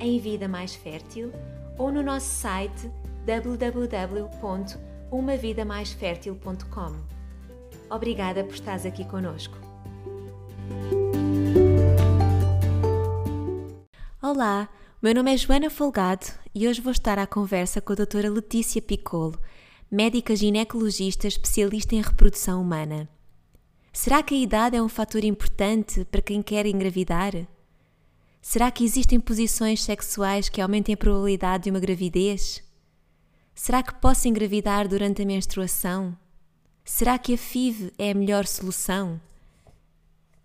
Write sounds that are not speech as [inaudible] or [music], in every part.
em Vida Mais Fértil ou no nosso site www.umavidamaisfertil.com. Obrigada por estares aqui conosco. Olá, meu nome é Joana Folgado e hoje vou estar à conversa com a doutora Letícia Piccolo, médica ginecologista especialista em reprodução humana. Será que a idade é um fator importante para quem quer engravidar? Será que existem posições sexuais que aumentem a probabilidade de uma gravidez? Será que posso engravidar durante a menstruação? Será que a FIV é a melhor solução?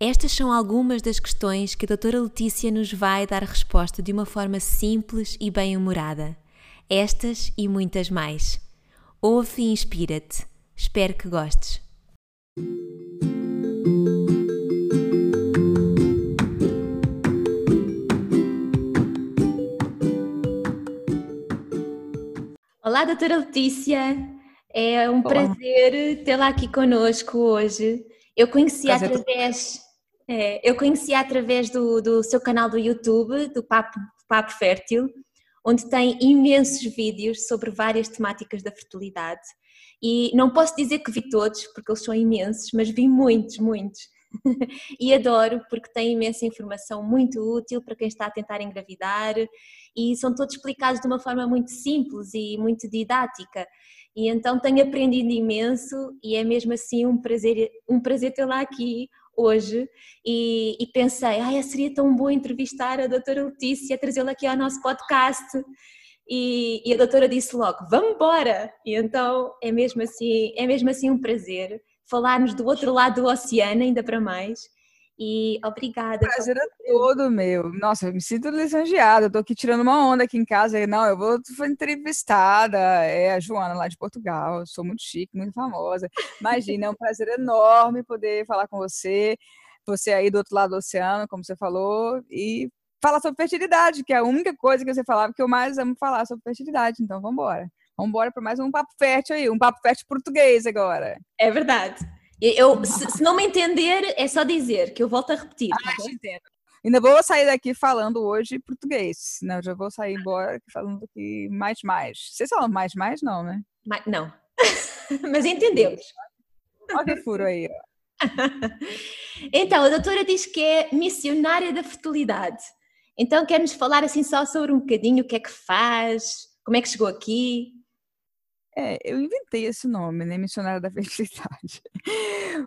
Estas são algumas das questões que a doutora Letícia nos vai dar resposta de uma forma simples e bem-humorada. Estas e muitas mais. Ouve e inspira-te. Espero que gostes. Olá, doutora Letícia. É um Olá. prazer tê-la aqui conosco hoje. Eu conheci prazer através, é, eu conheci através do, do seu canal do YouTube, do Papo, Papo Fértil, onde tem imensos vídeos sobre várias temáticas da fertilidade. E não posso dizer que vi todos, porque eles são imensos, mas vi muitos, muitos. [laughs] e adoro porque tem imensa informação muito útil para quem está a tentar engravidar e são todos explicados de uma forma muito simples e muito didática. E então tenho aprendido imenso e é mesmo assim um prazer, um prazer tê-la aqui hoje e, e pensei, ah, seria tão bom entrevistar a doutora Letícia, trazê-la aqui ao nosso podcast. E, e, a doutora disse logo, vamos embora! E então é mesmo assim, é mesmo assim um prazer falarmos do outro lado do oceano, ainda para mais. E obrigada. Prazer é todo meu. Nossa, eu me sinto lisonjeada. Eu tô aqui tirando uma onda aqui em casa. Não, eu vou entrevistada. É a Joana lá de Portugal. Eu sou muito chique, muito famosa. Imagina, é um prazer enorme poder falar com você. Você aí do outro lado do oceano, como você falou, e falar sobre fertilidade, que é a única coisa que você falava que eu mais amo falar sobre fertilidade. Então, vamos embora. Vamos embora para mais um papo fértil aí, um papo fértil português agora. É verdade. Eu, se, se, não me entender, é só dizer que eu volto a repetir. Ah, tá entendo. Ainda vou sair daqui falando hoje português. Não, já vou sair embora falando aqui mais mais. Vocês falam mais mais não, né? Mais, não. [laughs] Mas entendemos. Olha que furo aí. [laughs] então, a doutora diz que é missionária da fertilidade. Então, quer nos falar assim só sobre um bocadinho o que é que faz, como é que chegou aqui? É, eu inventei esse nome, né? Missionária da [laughs] Fertilidade.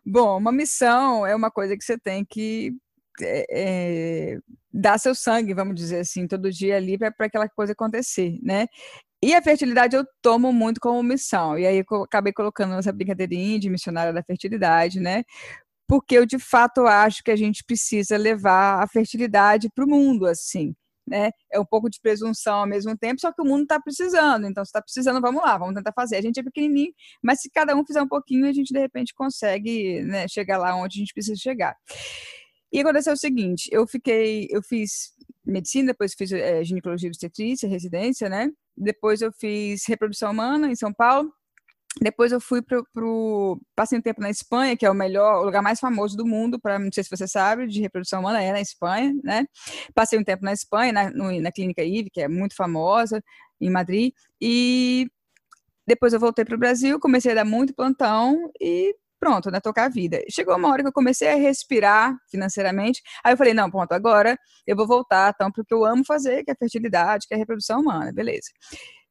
Bom, uma missão é uma coisa que você tem que é, é, dar seu sangue, vamos dizer assim, todo dia ali para aquela coisa acontecer, né? E a fertilidade eu tomo muito como missão. E aí eu acabei colocando essa brincadeirinha de missionária da fertilidade, né? Porque eu de fato acho que a gente precisa levar a fertilidade para o mundo, assim né? É um pouco de presunção ao mesmo tempo, só que o mundo está precisando. Então, se está precisando, vamos lá, vamos tentar fazer. A gente é pequenininho, mas se cada um fizer um pouquinho, a gente de repente consegue né, chegar lá onde a gente precisa chegar. E aconteceu o seguinte: eu fiquei, eu fiz medicina, depois fiz é, ginecologia e obstetrícia, residência, né? Depois eu fiz reprodução humana em São Paulo. Depois eu fui para o. Passei um tempo na Espanha, que é o melhor, o lugar mais famoso do mundo, para não sei se você sabe, de reprodução humana, é na Espanha, né? Passei um tempo na Espanha, na, no, na Clínica IVE, que é muito famosa, em Madrid. E depois eu voltei para o Brasil, comecei a dar muito plantão e pronto, né? Tocar a vida. Chegou uma hora que eu comecei a respirar financeiramente. Aí eu falei, não, pronto, agora eu vou voltar, então, porque eu amo fazer, que é fertilidade, que é reprodução humana, beleza.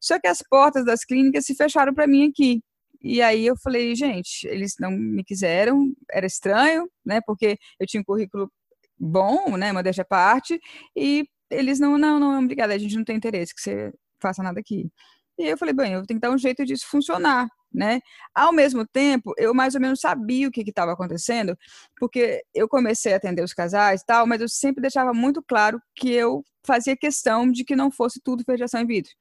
Só que as portas das clínicas se fecharam para mim aqui. E aí eu falei, gente, eles não me quiseram, era estranho, né? Porque eu tinha um currículo bom, né? Modéstia à parte, e eles não, não, não, obrigada, a gente não tem interesse que você faça nada aqui. E eu falei, bem, eu tenho que dar um jeito disso funcionar, né? Ao mesmo tempo, eu mais ou menos sabia o que estava acontecendo, porque eu comecei a atender os casais e tal, mas eu sempre deixava muito claro que eu fazia questão de que não fosse tudo fertilização in vitro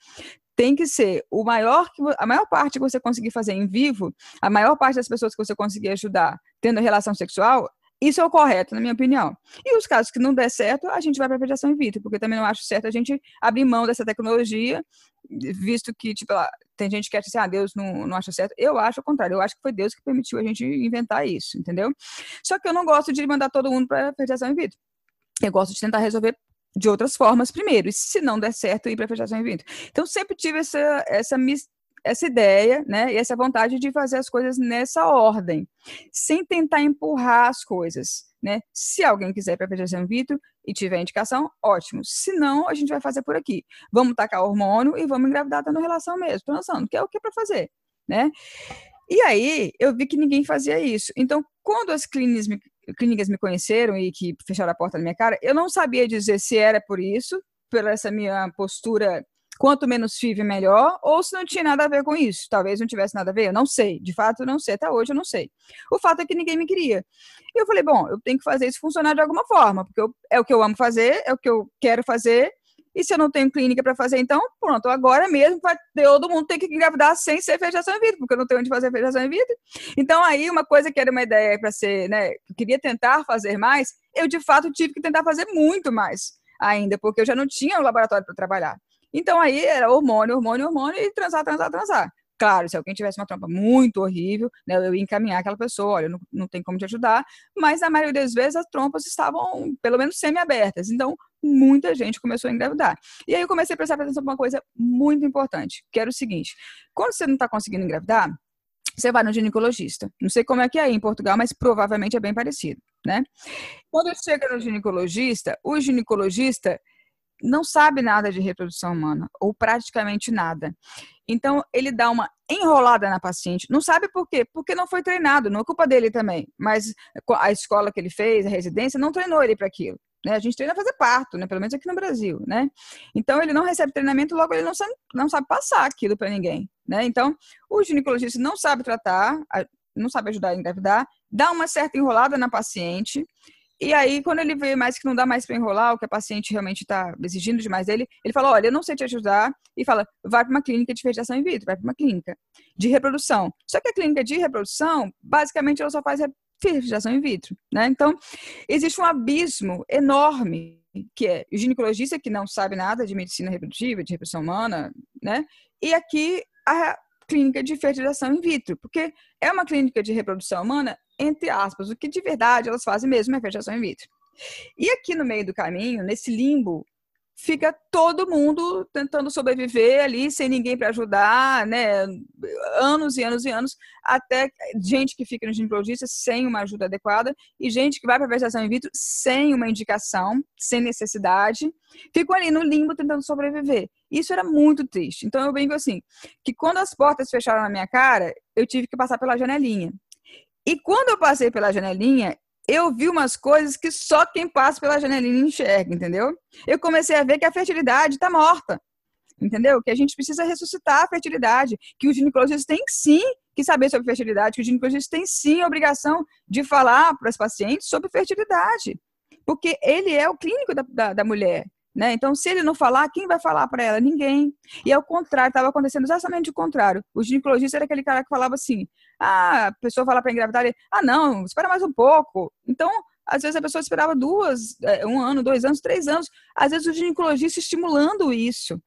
tem que ser o maior a maior parte que você conseguir fazer em vivo, a maior parte das pessoas que você conseguir ajudar tendo relação sexual, isso é o correto, na minha opinião. E os casos que não der certo, a gente vai para a fertilização in vitro, porque também não acho certo a gente abrir mão dessa tecnologia, visto que, tipo, tem gente que acha assim, ah, Deus não, não acha certo. Eu acho o contrário, eu acho que foi Deus que permitiu a gente inventar isso, entendeu? Só que eu não gosto de mandar todo mundo para a fertilização in vitro. Eu gosto de tentar resolver de outras formas primeiro, e se não der certo, ir para a fertilização in vitro. Então, sempre tive essa, essa, essa ideia, né, e essa vontade de fazer as coisas nessa ordem, sem tentar empurrar as coisas, né? Se alguém quiser para fertilização in vitro e tiver indicação, ótimo. Se não, a gente vai fazer por aqui. Vamos tacar hormônio e vamos engravidar dando relação mesmo, pensando, que é o que é para fazer, né? E aí, eu vi que ninguém fazia isso. Então, quando as clínicas clínicas me conheceram e que fecharam a porta na minha cara, eu não sabia dizer se era por isso, pela essa minha postura quanto menos FIV melhor, ou se não tinha nada a ver com isso. Talvez não tivesse nada a ver, eu não sei. De fato, não sei. Até hoje eu não sei. O fato é que ninguém me queria. E eu falei, bom, eu tenho que fazer isso funcionar de alguma forma, porque eu, é o que eu amo fazer, é o que eu quero fazer, e se eu não tenho clínica para fazer, então, pronto, agora mesmo todo mundo ter que engravidar sem ser fechação em vitro, porque eu não tenho onde fazer fechação em vitro. Então, aí, uma coisa que era uma ideia para ser, né, eu queria tentar fazer mais, eu de fato tive que tentar fazer muito mais ainda, porque eu já não tinha um laboratório para trabalhar. Então, aí era hormônio, hormônio, hormônio e transar, transar, transar. Claro, se alguém tivesse uma trompa muito horrível, né, eu ia encaminhar aquela pessoa, olha, não, não tem como te ajudar, mas na maioria das vezes as trompas estavam, pelo menos, semi-abertas. Então, muita gente começou a engravidar. E aí eu comecei a prestar atenção para uma coisa muito importante, que era o seguinte: quando você não está conseguindo engravidar, você vai no ginecologista. Não sei como é que é aí em Portugal, mas provavelmente é bem parecido, né? Quando chega no ginecologista, o ginecologista não sabe nada de reprodução humana, ou praticamente nada. Então, ele dá uma enrolada na paciente. Não sabe por quê? Porque não foi treinado, não é culpa dele também. Mas a escola que ele fez, a residência, não treinou ele para aquilo. Né? A gente treina a fazer parto, né? pelo menos aqui no Brasil. Né? Então, ele não recebe treinamento, logo ele não sabe, não sabe passar aquilo para ninguém. Né? Então, o ginecologista não sabe tratar, não sabe ajudar a engravidar, dá uma certa enrolada na paciente e aí, quando ele vê mais que não dá mais para enrolar, o que a paciente realmente está exigindo demais dele, ele fala: Olha, eu não sei te ajudar. E fala: Vai para uma clínica de fertilização in vitro, vai para uma clínica de reprodução. Só que a clínica de reprodução, basicamente, ela só faz fertilização in vitro. Né? Então, existe um abismo enorme que é o ginecologista que não sabe nada de medicina reprodutiva, de reprodução humana, né? E aqui a clínica de fertilização in vitro, porque é uma clínica de reprodução humana entre aspas, o que de verdade elas fazem mesmo é fertilização in vitro. E aqui no meio do caminho, nesse limbo, fica todo mundo tentando sobreviver ali sem ninguém para ajudar, né? Anos e anos e anos, até gente que fica no ginecologista sem uma ajuda adequada e gente que vai para a gestação in vitro sem uma indicação, sem necessidade, ficam ali no limbo tentando sobreviver. Isso era muito triste. Então eu brinco assim, que quando as portas fecharam na minha cara, eu tive que passar pela janelinha. E quando eu passei pela janelinha, eu vi umas coisas que só quem passa pela janelinha enxerga, entendeu? Eu comecei a ver que a fertilidade está morta, entendeu? Que a gente precisa ressuscitar a fertilidade, que os ginecologistas têm sim que saber sobre fertilidade, que os ginecologistas têm sim a obrigação de falar para os pacientes sobre fertilidade, porque ele é o clínico da, da, da mulher. Né? Então, se ele não falar, quem vai falar para ela? Ninguém. E ao contrário, estava acontecendo exatamente o contrário. O ginecologista era aquele cara que falava assim: ah, a pessoa fala para engravidar, ele, ah, não, espera mais um pouco. Então, às vezes a pessoa esperava duas, é, um ano, dois anos, três anos. Às vezes o ginecologista estimulando isso,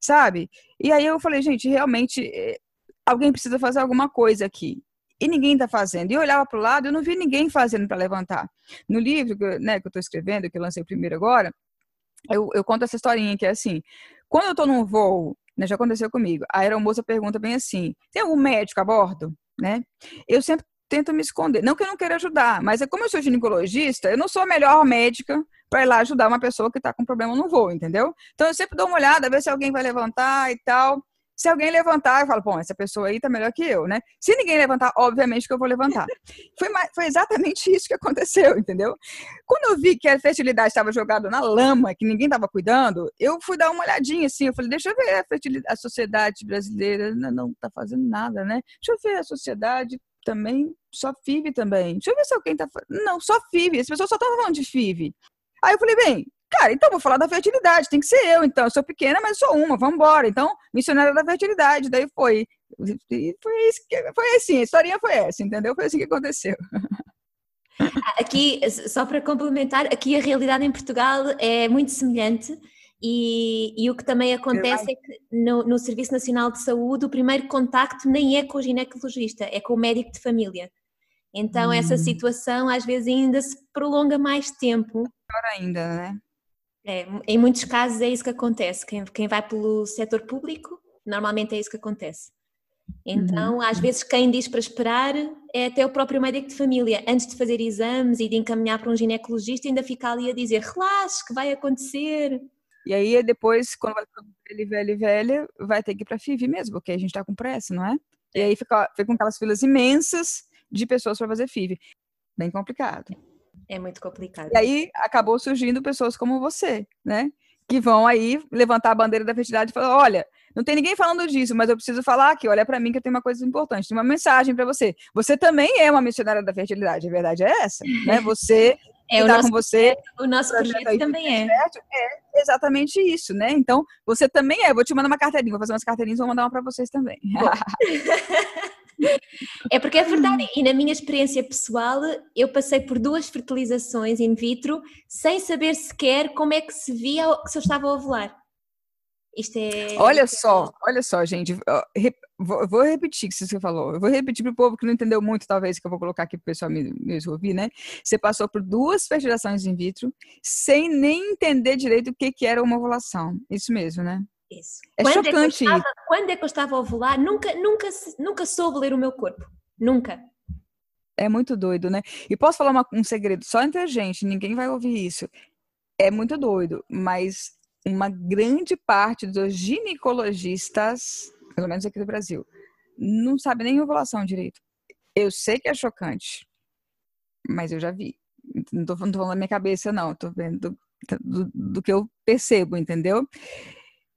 sabe? E aí eu falei, gente, realmente é, alguém precisa fazer alguma coisa aqui. E ninguém está fazendo. E eu olhava para o lado, eu não vi ninguém fazendo para levantar. No livro né, que eu estou escrevendo, que eu lancei primeiro agora, eu, eu conto essa historinha que é assim: quando eu tô num voo, né, já aconteceu comigo, a aeromoça pergunta bem assim: tem algum médico a bordo? Né? Eu sempre tento me esconder. Não que eu não queira ajudar, mas é como eu sou ginecologista, eu não sou a melhor médica para ir lá ajudar uma pessoa que está com problema no voo, entendeu? Então eu sempre dou uma olhada, ver se alguém vai levantar e tal. Se alguém levantar, eu falo, bom, essa pessoa aí tá melhor que eu, né? Se ninguém levantar, obviamente que eu vou levantar. Foi, foi exatamente isso que aconteceu, [laughs] entendeu? Quando eu vi que a fertilidade estava jogada na lama, que ninguém estava cuidando, eu fui dar uma olhadinha assim, eu falei, deixa eu ver a, fertilidade, a sociedade brasileira não está fazendo nada, né? Deixa eu ver a sociedade também, só FIV também. Deixa eu ver se alguém tá. Não, só FIV. As pessoas só estão falando de FIV. Aí eu falei, bem, Cara, então vou falar da fertilidade, tem que ser eu, então. Eu sou pequena, mas sou uma, vamos embora. Então, missionária da fertilidade. Daí foi. E foi, isso que, foi assim, a historinha foi essa, entendeu? Foi assim que aconteceu. [laughs] Aqui, só para complementar, aqui a realidade em Portugal é muito semelhante. E, e, o que também acontece é que no, no, Serviço Nacional de Saúde o primeiro contacto nem é com o ginecologista, é com o médico de família. Então hum. essa situação às vezes ainda se prolonga mais tempo. Pior ainda, né? É, em muitos casos é isso que acontece. Quem, quem vai pelo setor público, normalmente é isso que acontece. Então, uhum. às vezes, quem diz para esperar é até o próprio médico de família. Antes de fazer exames e de encaminhar para um ginecologista, ainda fica ali a dizer: relaxe, que vai acontecer. E aí, depois, quando vai ficar velho, velho, velho, vai ter que ir para a FIV mesmo, porque a gente está com pressa, não é? E é. aí fica, fica com aquelas filas imensas de pessoas para fazer FIV. Bem complicado. É muito complicado. E aí acabou surgindo pessoas como você, né? Que vão aí levantar a bandeira da fertilidade e falar: olha, não tem ninguém falando disso, mas eu preciso falar aqui. Olha para mim que eu tenho uma coisa importante, tem uma mensagem para você. Você também é uma missionária da fertilidade, a verdade é essa, né? [laughs] Você é, o nosso, com você. O nosso projeto, projeto também é. É exatamente isso, né? Então, você também é. Vou te mandar uma carteirinha, vou fazer umas carteirinhas, vou mandar uma para vocês também. [laughs] É porque é verdade, e na minha experiência pessoal, eu passei por duas fertilizações in vitro sem saber sequer como é que se via se eu estava a ovular. Isto é. Olha só, olha só, gente. Vou repetir o que você falou. Eu vou repetir para o povo que não entendeu muito, talvez, que eu vou colocar aqui para o pessoal me, me ouvir, né? Você passou por duas fertilizações in vitro sem nem entender direito o que, que era uma ovulação. Isso mesmo, né? Isso. É quando chocante. É estava, quando é que eu estava a ovular, nunca, nunca, nunca soube ler o meu corpo. Nunca. É muito doido, né? E posso falar uma, um segredo só entre a gente, ninguém vai ouvir isso. É muito doido, mas uma grande parte dos ginecologistas, pelo menos aqui do Brasil, não sabe nem ovulação direito. Eu sei que é chocante, mas eu já vi. Não tô, não tô falando da minha cabeça, não. Tô vendo do, do, do que eu percebo, entendeu?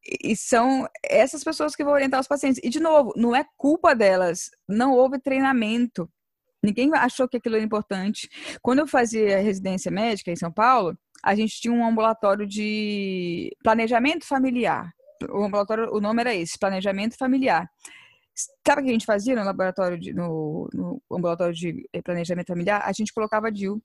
E são essas pessoas que vão orientar os pacientes. E, de novo, não é culpa delas. Não houve treinamento. Ninguém achou que aquilo era importante. Quando eu fazia residência médica em São Paulo, a gente tinha um ambulatório de planejamento familiar. O ambulatório, o nome era esse, planejamento familiar. Sabe o que a gente fazia no laboratório, de, no, no ambulatório de planejamento familiar? A gente colocava DIL.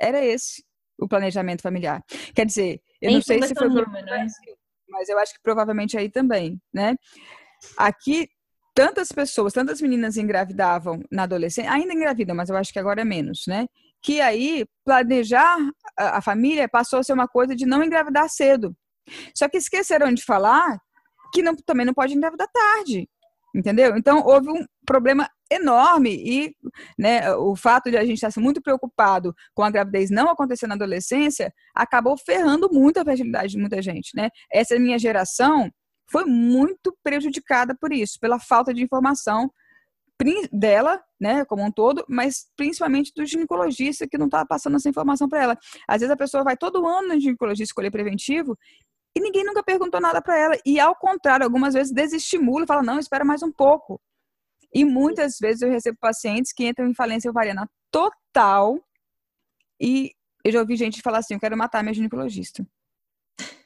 Era esse o planejamento familiar. Quer dizer, eu não sei se foi pro Brasil, mas eu acho que provavelmente aí também, né? Aqui tantas pessoas, tantas meninas engravidavam na adolescência, ainda engravidam, mas eu acho que agora é menos, né? Que aí planejar a, a família passou a ser uma coisa de não engravidar cedo. Só que esqueceram de falar que não, também não pode engravidar tarde entendeu? Então houve um problema enorme e né, o fato de a gente estar muito preocupado com a gravidez não acontecer na adolescência acabou ferrando muito a fertilidade de muita gente, né? Essa minha geração foi muito prejudicada por isso, pela falta de informação dela, né, como um todo, mas principalmente do ginecologista que não estava passando essa informação para ela. Às vezes a pessoa vai todo ano no ginecologista escolher preventivo e ninguém nunca perguntou nada para ela. E ao contrário, algumas vezes desestimula fala: não, espera mais um pouco. E muitas vezes eu recebo pacientes que entram em falência ovariana total e eu já ouvi gente falar assim: eu quero matar minha ginecologista.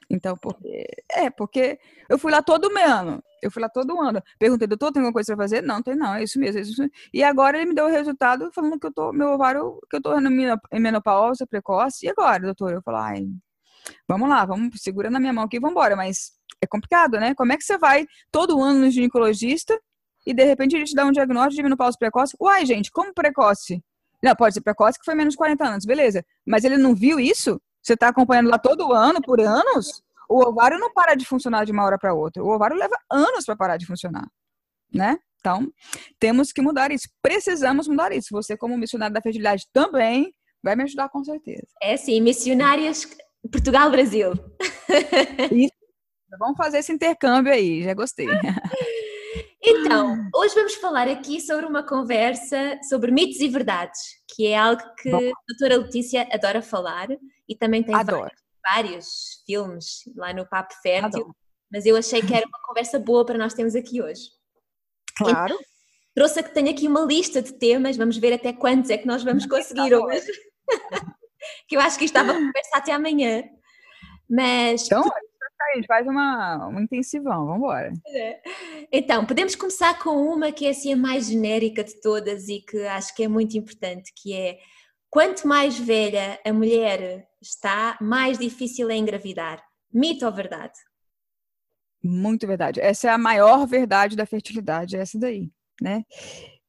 Então, porque, é, porque eu fui lá todo ano. Eu fui lá todo ano. Perguntei, doutor, tem alguma coisa para fazer? Não, tem não, é isso mesmo, é isso mesmo. E agora ele me deu o resultado falando que eu tô, meu ovário, que eu tô em menopausa precoce. E agora, doutor? Eu falo, ai, vamos lá, vamos, segura na minha mão aqui vamos embora. Mas é complicado, né? Como é que você vai todo ano no ginecologista e de repente ele te dá um diagnóstico de menopausa precoce? Uai, gente, como precoce? Não, pode ser precoce que foi menos de 40 anos, beleza. Mas ele não viu isso? Você está acompanhando lá todo ano, por anos? O ovário não para de funcionar de uma hora para outra. O ovário leva anos para parar de funcionar, né? Então, temos que mudar isso. Precisamos mudar isso. Você, como missionário da fertilidade, também vai me ajudar com certeza. É sim, missionárias Portugal-Brasil. Vamos fazer esse intercâmbio aí, já gostei. [laughs] Então, hoje vamos falar aqui sobre uma conversa sobre mitos e verdades, que é algo que Bom. a doutora Letícia adora falar e também tem vários, vários, filmes lá no Papo Fértil, Adoro. mas eu achei que era uma conversa boa para nós termos aqui hoje. Claro. Então, trouxe que tenho aqui uma lista de temas, vamos ver até quantos é que nós vamos [laughs] conseguir hoje. [laughs] que eu acho que estava a conversar até amanhã. Mas. Então, a gente faz uma, uma intensivão, vamos embora. É. Então, podemos começar com uma que é assim a mais genérica de todas e que acho que é muito importante, que é quanto mais velha a mulher está, mais difícil é engravidar. Mito ou verdade? Muito verdade. Essa é a maior verdade da fertilidade, é essa daí, né?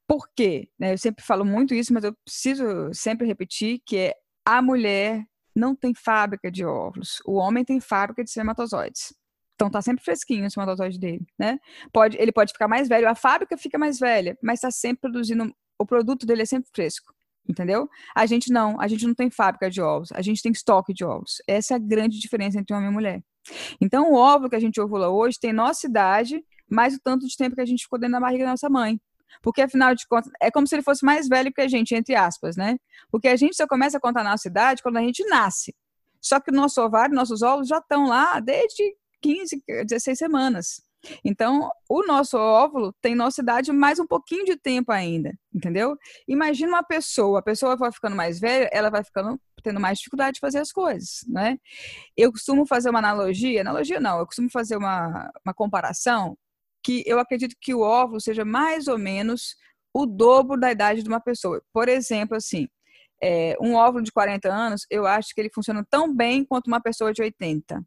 Por quê? Né, eu sempre falo muito isso, mas eu preciso sempre repetir que é a mulher não tem fábrica de óvulos. O homem tem fábrica de espermatozoides. Então tá sempre fresquinho o espermatozoide dele, né? Pode, ele pode ficar mais velho, a fábrica fica mais velha, mas está sempre produzindo, o produto dele é sempre fresco, entendeu? A gente não, a gente não tem fábrica de ovos, a gente tem estoque de ovos. Essa é a grande diferença entre homem e mulher. Então o óvulo que a gente ovula hoje tem nossa idade, mais o tanto de tempo que a gente ficou dentro da barriga da nossa mãe. Porque, afinal de contas, é como se ele fosse mais velho que a gente, entre aspas, né? Porque a gente só começa a contar a nossa idade quando a gente nasce. Só que o nosso ovário, nossos óvulos já estão lá desde 15, 16 semanas. Então, o nosso óvulo tem nossa idade mais um pouquinho de tempo ainda, entendeu? Imagina uma pessoa, a pessoa vai ficando mais velha, ela vai ficando tendo mais dificuldade de fazer as coisas, né? Eu costumo fazer uma analogia, analogia não, eu costumo fazer uma, uma comparação que eu acredito que o óvulo seja mais ou menos o dobro da idade de uma pessoa. Por exemplo, assim, é, um óvulo de 40 anos, eu acho que ele funciona tão bem quanto uma pessoa de 80.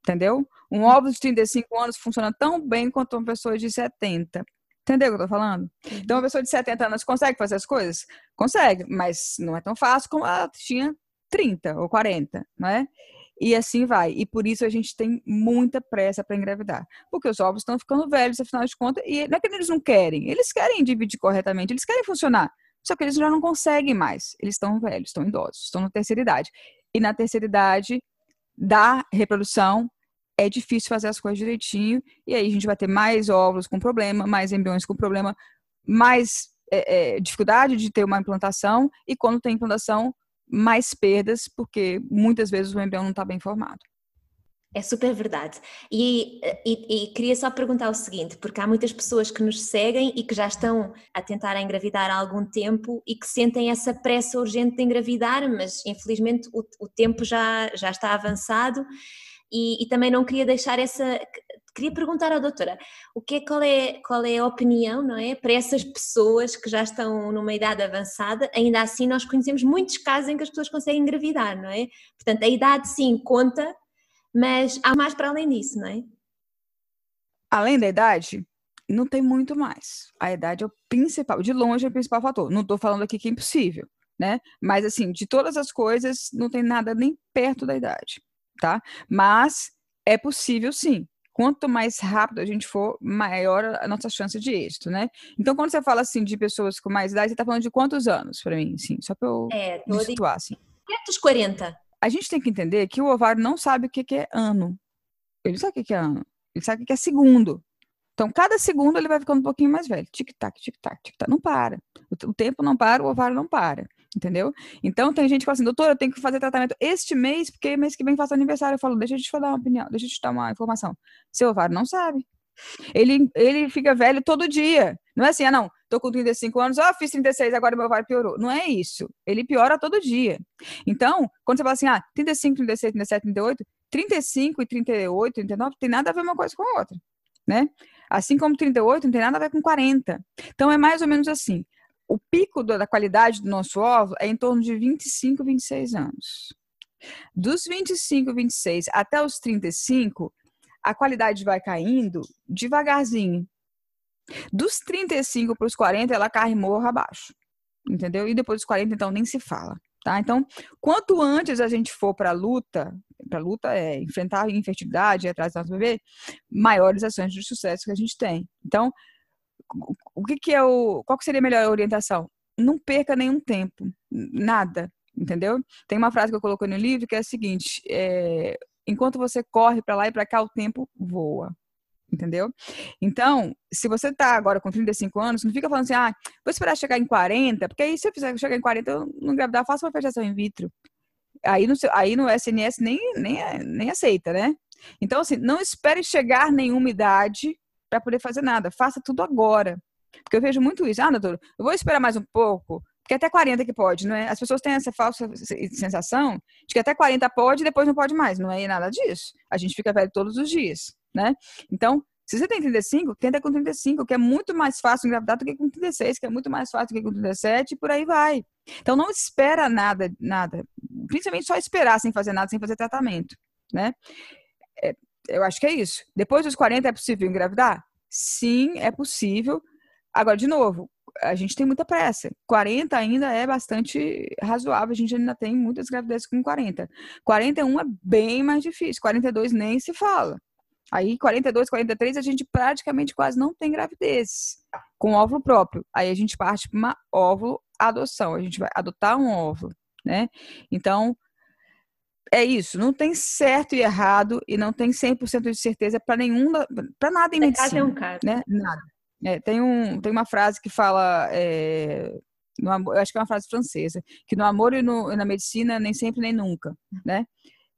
Entendeu? Um uhum. óvulo de 35 anos funciona tão bem quanto uma pessoa de 70. Entendeu o que eu tô falando? Então, uma pessoa de 70 anos consegue fazer as coisas? Consegue, mas não é tão fácil como ela tinha 30 ou 40, não é? E assim vai. E por isso a gente tem muita pressa para engravidar. Porque os ovos estão ficando velhos, afinal de contas, e não é que eles não querem, eles querem dividir corretamente, eles querem funcionar. Só que eles já não conseguem mais. Eles estão velhos, estão idosos, estão na terceira idade. E na terceira idade da reprodução, é difícil fazer as coisas direitinho. E aí a gente vai ter mais óvulos com problema, mais embriões com problema, mais é, é, dificuldade de ter uma implantação. E quando tem implantação, mais perdas, porque muitas vezes o embrião não está bem formado. É super verdade. E, e, e, queria só perguntar o seguinte, porque há muitas pessoas que nos seguem e que já estão a tentar engravidar há algum tempo e que sentem essa pressa urgente de engravidar, mas infelizmente o, o tempo já, já está avançado e, e, também não queria deixar essa queria perguntar à doutora, o que é, qual, é, qual é a opinião, não é, para essas pessoas que já estão numa idade avançada, ainda assim nós conhecemos muitos casos em que as pessoas conseguem engravidar, não é? Portanto, a idade sim conta, mas há mais para além disso, não é? Além da idade, não tem muito mais. A idade é o principal, de longe é o principal fator. Não estou falando aqui que é impossível, né? Mas assim, de todas as coisas, não tem nada nem perto da idade, tá? Mas é possível sim quanto mais rápido a gente for, maior a nossa chance de êxito, né? Então, quando você fala assim de pessoas com mais idade, você está falando de quantos anos para mim, sim, só para eu é, me situar assim. Dos 40. A gente tem que entender que o ovário não sabe o que é ano. Ele sabe o que é ano. Ele sabe o que é segundo. Então, cada segundo ele vai ficando um pouquinho mais velho. Tic-tac, tic-tac, tic-tac. Não para. O tempo não para, o ovário não para entendeu? Então tem gente que fala assim, doutora, eu tenho que fazer tratamento este mês, porque mês que vem faço aniversário. Eu falo, deixa eu te dar uma opinião, deixa eu te dar uma informação. Seu ovário não sabe. Ele, ele fica velho todo dia. Não é assim, ah, não, tô com 35 anos, ah, fiz 36, agora meu ovário piorou. Não é isso. Ele piora todo dia. Então, quando você fala assim, ah, 35, 36, 37, 38, 35 e 38, 39, tem nada a ver uma coisa com a outra, né? Assim como 38 não tem nada a ver com 40. Então, é mais ou menos assim o pico da qualidade do nosso ovo é em torno de 25, 26 anos. Dos 25, 26 até os 35, a qualidade vai caindo devagarzinho. Dos 35 para os 40, ela cai morra abaixo. Entendeu? E depois dos 40, então, nem se fala. Tá? Então, quanto antes a gente for para a luta, para a luta é enfrentar a infertilidade, atrás do nosso bebê, maiores ações de sucesso que a gente tem. Então, o que, que é o. Qual seria a melhor orientação? Não perca nenhum tempo, nada, entendeu? Tem uma frase que eu coloquei no livro que é a seguinte: é, enquanto você corre para lá e para cá, o tempo voa. Entendeu? Então, se você está agora com 35 anos, não fica falando assim, ah, vou esperar chegar em 40, porque aí se eu fizer chegar em 40, eu não engravidar, faço uma fertilização in vitro. Aí no, aí no SNS nem, nem, nem aceita, né? Então, assim, não espere chegar nenhuma idade para poder fazer nada. Faça tudo agora. Porque eu vejo muito isso. Ah, doutor, eu vou esperar mais um pouco. Porque até 40 que pode, não é? As pessoas têm essa falsa sensação de que até 40 pode e depois não pode mais. Não é nada disso. A gente fica velho todos os dias, né? Então, se você tem 35, tenta com 35, que é muito mais fácil engravidar do que com 36, que é muito mais fácil do que com 37, e por aí vai. Então, não espera nada, nada. Principalmente só esperar sem fazer nada, sem fazer tratamento, né? É, eu acho que é isso. Depois dos 40 é possível engravidar? Sim, é possível. Agora, de novo, a gente tem muita pressa. 40 ainda é bastante razoável, a gente ainda tem muitas gravidezes com 40. 41 é bem mais difícil, 42 nem se fala. Aí 42, 43 a gente praticamente quase não tem gravidez com óvulo próprio. Aí a gente parte para uma óvulo adoção, a gente vai adotar um óvulo, né? Então, é isso, não tem certo e errado e não tem 100% de certeza para nenhum, para nada em medicina, caso é um caso. né? Nada. É, tem, um, tem uma frase que fala, é, eu acho que é uma frase francesa, que no amor e, no, na medicina nem sempre nem nunca, né?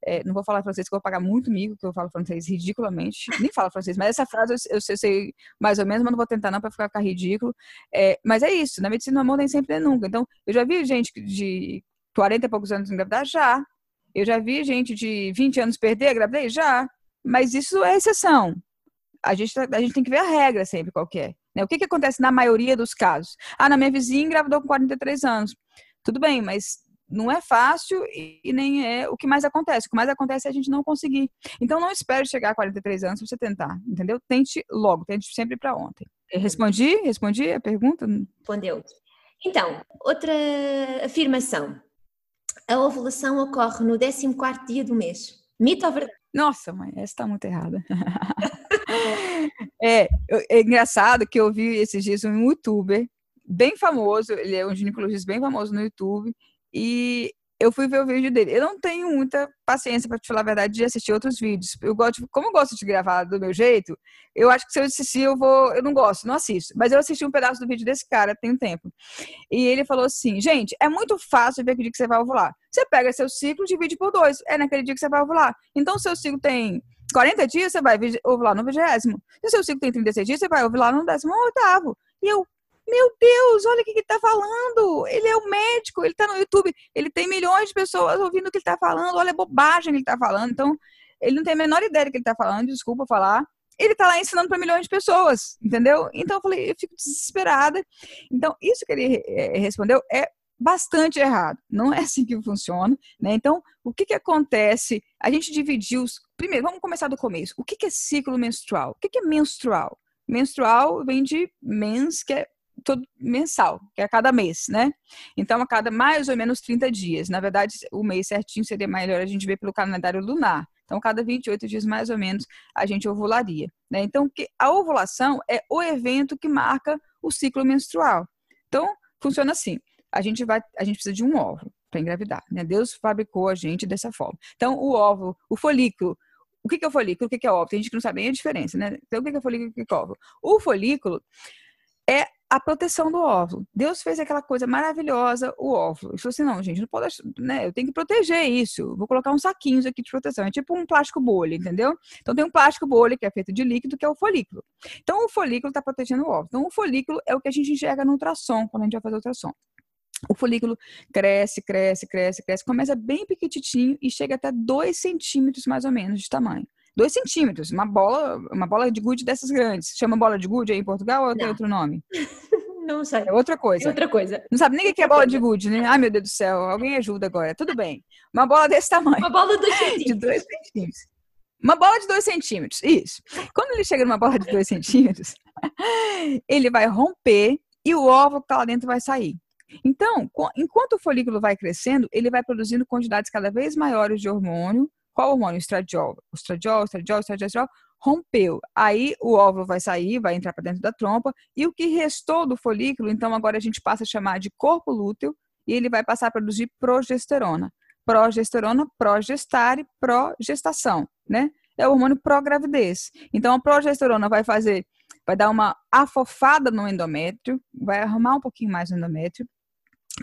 É, não vou falar francês, que eu vou pagar muito mico, que eu falo francês ridiculamente. Nem falo francês, mas essa frase eu, eu, sei mais ou menos, mas não vou tentar não para ficar ridículo. É, mas é isso, na medicina no amor nem sempre nem nunca. Então, eu já vi gente de 40 e poucos anos engravidar? Já. Eu já vi gente de 20 anos perder a gravidez? Já. Mas isso é exceção a gente, tá, a gente tem que ver a regra sempre qual é. Né? O que, que acontece na maioria dos casos? Ah, na minha vizinha engravidou com 43 anos. Tudo bem, mas não é fácil e nem é o que mais acontece. O que mais acontece é a gente não conseguir. Então não espere chegar a 43 anos para você tentar, entendeu? Tente logo, tente sempre para ontem. Respondi? Respondi a pergunta? Respondeu. Então, outra afirmação. A ovulação ocorre no 14 dia do mês. Mito ou verdade? Nossa, mãe, essa está muito errada. [laughs] é, é engraçado que eu vi esses dias um youtuber bem famoso, ele é um ginecologista bem famoso no YouTube, e eu fui ver o vídeo dele. Eu não tenho muita paciência, para te falar a verdade, de assistir outros vídeos. Eu gosto, como eu gosto de gravar do meu jeito, eu acho que se eu assistir, eu vou. Eu não gosto, não assisto. Mas eu assisti um pedaço do vídeo desse cara, tem um tempo. E ele falou assim: gente, é muito fácil ver que dia que você vai ovular. Você pega seu ciclo, divide por dois. É naquele dia que você vai ovular. Então, seu ciclo tem 40 dias, você vai ovular no vigésimo. Se seu ciclo tem 36 dias, você vai ovular no décimo oitavo. E eu, meu Deus, olha o que ele está falando. Ele é o médico, ele está no YouTube, ele tem milhões de pessoas ouvindo o que ele está falando, olha a bobagem que ele está falando. Então, ele não tem a menor ideia do que ele está falando, desculpa falar. Ele está lá ensinando para milhões de pessoas, entendeu? Então, eu falei, eu fico desesperada. Então, isso que ele eh, respondeu é bastante errado. Não é assim que funciona, né? Então, o que que acontece? A gente dividiu os... Primeiro, vamos começar do começo. O que que é ciclo menstrual? O que que é menstrual? Menstrual vem de mens, que é todo mensal, que é a cada mês, né? Então, a cada mais ou menos 30 dias. Na verdade, o mês certinho seria melhor a gente ver pelo calendário lunar. Então, cada 28 dias, mais ou menos, a gente ovularia. Né? Então, a ovulação é o evento que marca o ciclo menstrual. Então, funciona assim. A gente, vai, a gente precisa de um óvulo para engravidar. Né? Deus fabricou a gente dessa forma. Então, o óvulo, o folículo, o que é o folículo? O que é óvulo? Tem gente que não sabe nem a diferença, né? Então, o que é folículo e o que é óvulo? O folículo é a proteção do óvulo. Deus fez aquela coisa maravilhosa, o óvulo. E falou assim: não, gente, não pode, né? Eu tenho que proteger isso. Vou colocar uns saquinhos aqui de proteção. É tipo um plástico bolha, entendeu? Então tem um plástico bolha que é feito de líquido, que é o folículo. Então o folículo está protegendo o óvulo. Então o folículo é o que a gente enxerga no ultrassom, quando a gente vai fazer ultrassom. O folículo cresce, cresce, cresce, cresce, começa bem pequititinho e chega até 2 centímetros mais ou menos de tamanho. 2 centímetros, uma bola, uma bola de gude dessas grandes. Chama bola de gude aí em Portugal ou tem outro nome? [laughs] Não sei. É outra coisa. É outra coisa. Não sabe nem o que é bola de gude, né? Ai, meu Deus do céu, alguém ajuda agora. Tudo bem. Uma bola desse tamanho. Uma bola de 2 [laughs] centímetros. Uma bola de 2 centímetros, isso. Quando ele chega numa bola de 2 centímetros, [laughs] ele vai romper e o ovo que está lá dentro vai sair. Então, enquanto o folículo vai crescendo, ele vai produzindo quantidades cada vez maiores de hormônio, qual hormônio? Estradiol. O estradiol, estradiol, estradiol, estradiol, rompeu. Aí o óvulo vai sair, vai entrar para dentro da trompa, e o que restou do folículo, então agora a gente passa a chamar de corpo lúteo, e ele vai passar a produzir progesterona. Progesterona, progestare, progestação, né? É o hormônio pró-gravidez. Então a progesterona vai fazer, vai dar uma afofada no endométrio, vai arrumar um pouquinho mais o endométrio,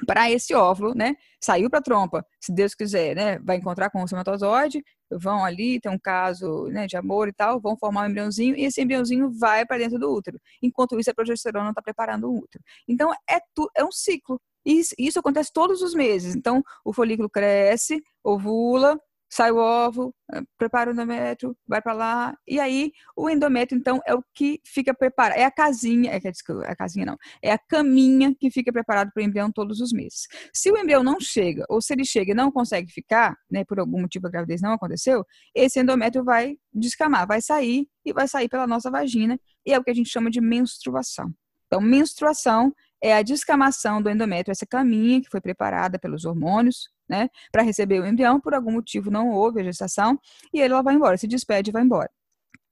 para esse óvulo, né? Saiu para a trompa, se Deus quiser, né? Vai encontrar com o espermatozoide, vão ali, tem um caso né, de amor e tal, vão formar um embriãozinho e esse embriãozinho vai para dentro do útero. Enquanto isso, a progesterona está preparando o útero. Então, é, tu, é um ciclo. Isso, isso acontece todos os meses. Então, o folículo cresce, ovula, sai o ovo, eh, prepara o endométrio, vai para lá, e aí o endométrio, então, é o que fica preparado, é a casinha, é, é a casinha não, é a caminha que fica preparado para o embrião todos os meses. Se o embrião não chega, ou se ele chega e não consegue ficar, né, por algum motivo a gravidez não aconteceu, esse endométrio vai descamar, vai sair e vai sair pela nossa vagina, e é o que a gente chama de menstruação. Então, menstruação é a descamação do endométrio, essa caminha que foi preparada pelos hormônios, né, para receber o embrião, por algum motivo não houve a gestação, e ele ela vai embora, se despede e vai embora.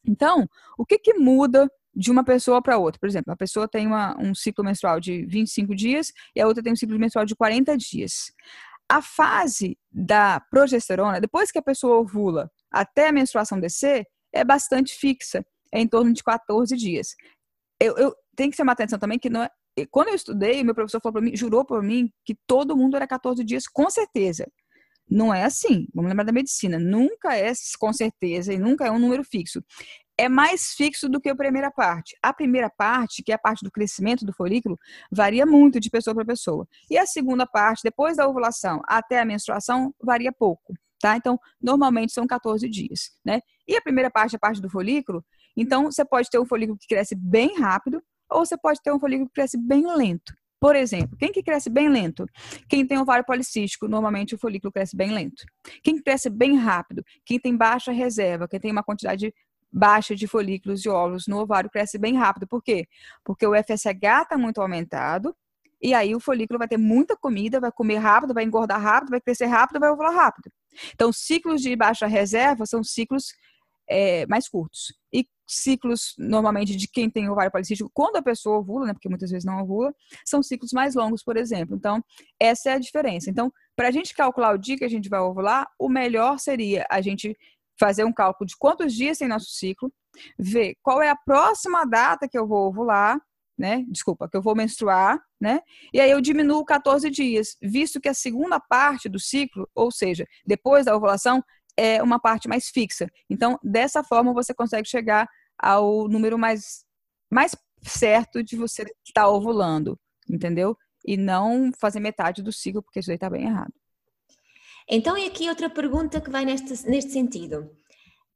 Então, o que, que muda de uma pessoa para outra? Por exemplo, a pessoa tem uma, um ciclo menstrual de 25 dias e a outra tem um ciclo menstrual de 40 dias. A fase da progesterona, depois que a pessoa ovula até a menstruação descer, é bastante fixa, é em torno de 14 dias. Eu, eu tenho que chamar atenção também que não é, quando eu estudei, meu professor falou para mim, jurou por mim que todo mundo era 14 dias, com certeza. Não é assim. Vamos lembrar da medicina. Nunca é com certeza e nunca é um número fixo. É mais fixo do que a primeira parte. A primeira parte, que é a parte do crescimento do folículo, varia muito de pessoa para pessoa. E a segunda parte, depois da ovulação até a menstruação, varia pouco. Tá? Então, normalmente são 14 dias, né? E a primeira parte, a parte do folículo, então você pode ter um folículo que cresce bem rápido, ou você pode ter um folículo que cresce bem lento. Por exemplo, quem que cresce bem lento? Quem tem ovário policístico, normalmente o folículo cresce bem lento. Quem cresce bem rápido? Quem tem baixa reserva, quem tem uma quantidade baixa de folículos e óvulos no ovário cresce bem rápido. Por quê? Porque o FSH está muito aumentado e aí o folículo vai ter muita comida, vai comer rápido, vai engordar rápido, vai crescer rápido, vai ovular rápido. Então, ciclos de baixa reserva são ciclos é, mais curtos. E ciclos, normalmente, de quem tem ovário policístico, quando a pessoa ovula, né, porque muitas vezes não ovula, são ciclos mais longos, por exemplo. Então, essa é a diferença. Então, para a gente calcular o dia que a gente vai ovular, o melhor seria a gente fazer um cálculo de quantos dias tem nosso ciclo, ver qual é a próxima data que eu vou ovular, né? Desculpa, que eu vou menstruar, né? E aí eu diminuo 14 dias, visto que a segunda parte do ciclo, ou seja, depois da ovulação, é uma parte mais fixa. Então, dessa forma, você consegue chegar ao número mais, mais certo de você estar tá ovulando, entendeu? E não fazer metade do ciclo, porque isso aí está bem errado. Então, e aqui outra pergunta que vai neste, neste sentido.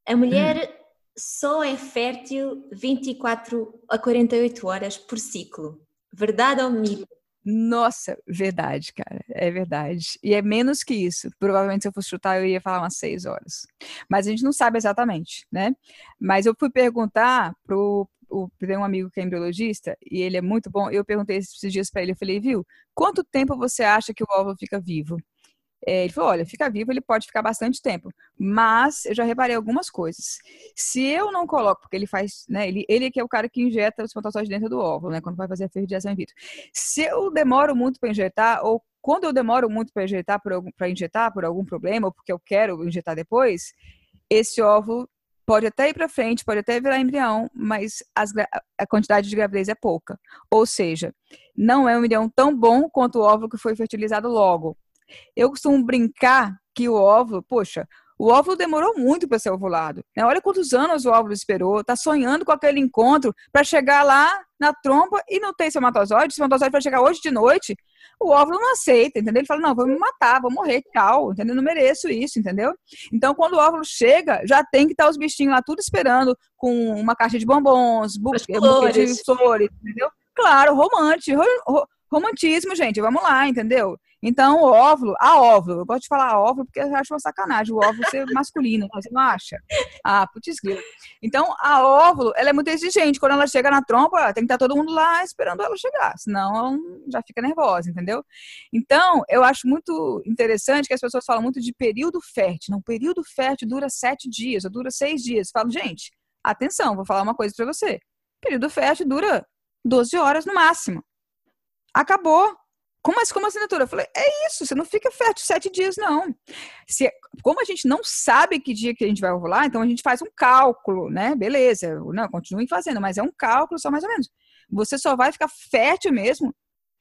A mulher hum. só é fértil 24 a 48 horas por ciclo. Verdade ou mito? Nossa, verdade, cara. É verdade. E é menos que isso. Provavelmente, se eu fosse chutar, eu ia falar umas seis horas. Mas a gente não sabe exatamente, né? Mas eu fui perguntar. O, tem um amigo que é embriologista e ele é muito bom. Eu perguntei esses dias para ele. Eu falei, viu, quanto tempo você acha que o óvulo fica vivo? É, ele falou: olha, fica vivo, ele pode ficar bastante tempo. Mas eu já reparei algumas coisas. Se eu não coloco, porque ele faz, né? Ele, ele é que é o cara que injeta os espermatozoide dentro do óvulo, né? Quando vai fazer a fertilização in vitro. Se eu demoro muito para injetar, ou quando eu demoro muito para injetar, para injetar por algum problema, ou porque eu quero injetar depois, esse óvulo pode até ir para frente, pode até virar embrião, mas as, a quantidade de gravidez é pouca. Ou seja, não é um embrião tão bom quanto o óvulo que foi fertilizado logo. Eu costumo brincar que o óvulo, poxa, o óvulo demorou muito para ser ovulado. Né? Olha quantos anos o óvulo esperou. Está sonhando com aquele encontro para chegar lá na trompa e não ter espermatozoide. O espermatozoide vai chegar hoje de noite. O óvulo não aceita, entendeu? Ele fala, não, vou me matar, vou morrer, tchau, entendeu? Não mereço isso, entendeu? Então, quando o óvulo chega, já tem que estar tá os bichinhos lá tudo esperando com uma caixa de bombons, buquê de flores, entendeu? Claro, romântico, romantismo, gente, vamos lá, entendeu? Então, o óvulo, a óvulo, eu gosto de falar óvulo porque eu acho uma sacanagem o óvulo ser [laughs] masculino, você não acha? Ah, putz grila. Então, a óvulo, ela é muito exigente. Quando ela chega na trompa, tem que estar todo mundo lá esperando ela chegar, senão já fica nervosa, entendeu? Então, eu acho muito interessante que as pessoas falam muito de período fértil. Não, período fértil dura sete dias, ou dura seis dias. Eu falo, gente, atenção, vou falar uma coisa para você. Período fértil dura 12 horas no máximo. Acabou como, assim, como assinatura? Eu falei, é isso, você não fica fértil sete dias, não. Se, como a gente não sabe que dia que a gente vai ovular, então a gente faz um cálculo, né? Beleza, não, continuem fazendo, mas é um cálculo só mais ou menos. Você só vai ficar fértil mesmo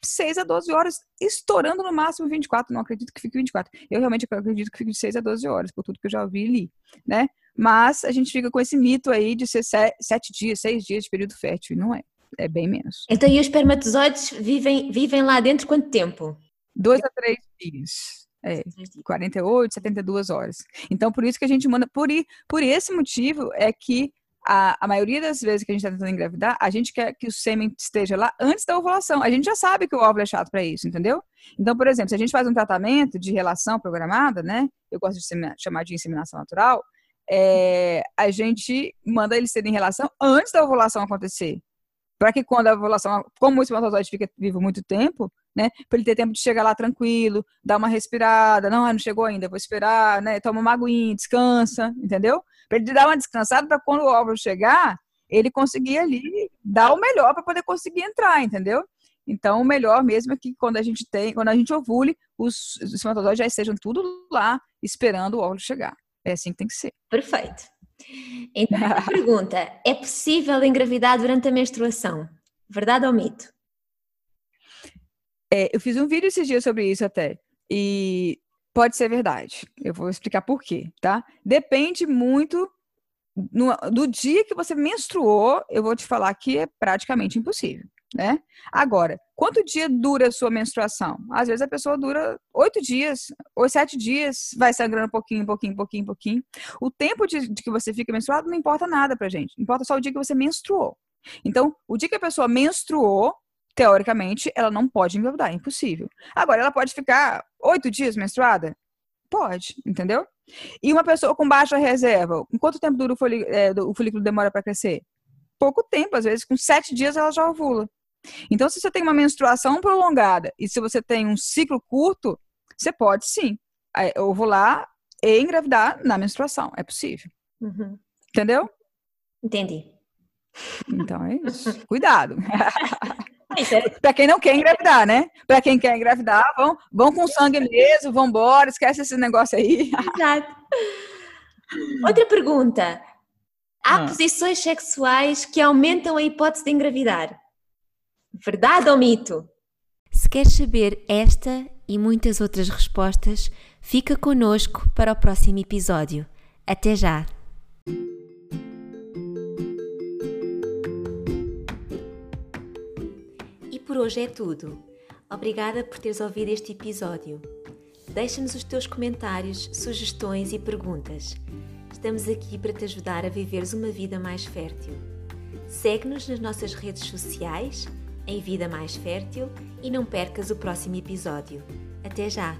6 a 12 horas, estourando no máximo 24. Não acredito que fique 24. Eu realmente acredito que fique de 6 a 12 horas, por tudo que eu já ouvi e li, né? Mas a gente fica com esse mito aí de ser sete dias, seis dias de período fértil, e não é. É bem menos. Então, e os espermatozoides vivem, vivem lá dentro quanto tempo? Dois a três dias. É, 48, 72 horas. Então, por isso que a gente manda. Por, por esse motivo é que a, a maioria das vezes que a gente está tentando engravidar, a gente quer que o sêmen esteja lá antes da ovulação. A gente já sabe que o óvulo é chato para isso, entendeu? Então, por exemplo, se a gente faz um tratamento de relação programada, né? Eu gosto de chamar de inseminação natural, é, a gente manda eles terem relação antes da ovulação acontecer. Para que quando a ovulação, como o espermatozoide fica vivo muito tempo, né? Para ele ter tempo de chegar lá tranquilo, dar uma respirada, não, ah, não chegou ainda, vou esperar, né? Toma uma aguinha, descansa, entendeu? Para ele dar uma descansada para quando o óvulo chegar, ele conseguir ali dar o melhor para poder conseguir entrar, entendeu? Então, o melhor mesmo é que quando a gente tem, quando a gente ovule, os, espermatozoides já estejam tudo lá esperando o óvulo chegar. É assim que tem que ser. Perfeito. Então, a [laughs] pergunta: é possível engravidar durante a menstruação? Verdade ou mito? É, eu fiz um vídeo esses dias sobre isso até. E pode ser verdade. Eu vou explicar por quê, tá? Depende muito no, do dia que você menstruou, eu vou te falar que é praticamente impossível, né? Agora, quanto dia dura a sua menstruação? Às vezes a pessoa dura oito dias, ou sete dias, vai sangrando um pouquinho, um pouquinho, um pouquinho, um pouquinho. O tempo de, de que você fica menstruado não importa nada pra gente. Importa só o dia que você menstruou. Então, o dia que a pessoa menstruou, teoricamente, ela não pode engravidar, é impossível. Agora, ela pode ficar oito dias menstruada? Pode, entendeu? E uma pessoa com baixa reserva, quanto tempo dura o, é, o folículo demora para crescer? Pouco tempo, às vezes com sete dias ela já ovula. Então, se você tem uma menstruação prolongada e se você tem um ciclo curto, você pode sim ovular e engravidar na menstruação. É possível. Uhum. Entendeu? Entendi. Então é isso. [laughs] Cuidado. É [laughs] para quem não quer engravidar, né? Para quem quer engravidar, vão, vão com sangue mesmo, vão embora, esquece esse negócio aí. Exato. Outra pergunta. Há ah. posições sexuais que aumentam a hipótese de engravidar? Verdade ou mito? Se quer saber esta e muitas outras respostas, fica conosco para o próximo episódio. Até já! por hoje é tudo. Obrigada por teres ouvido este episódio. Deixa-nos os teus comentários, sugestões e perguntas. Estamos aqui para te ajudar a viveres uma vida mais fértil. Segue-nos nas nossas redes sociais, em Vida Mais Fértil, e não percas o próximo episódio. Até já!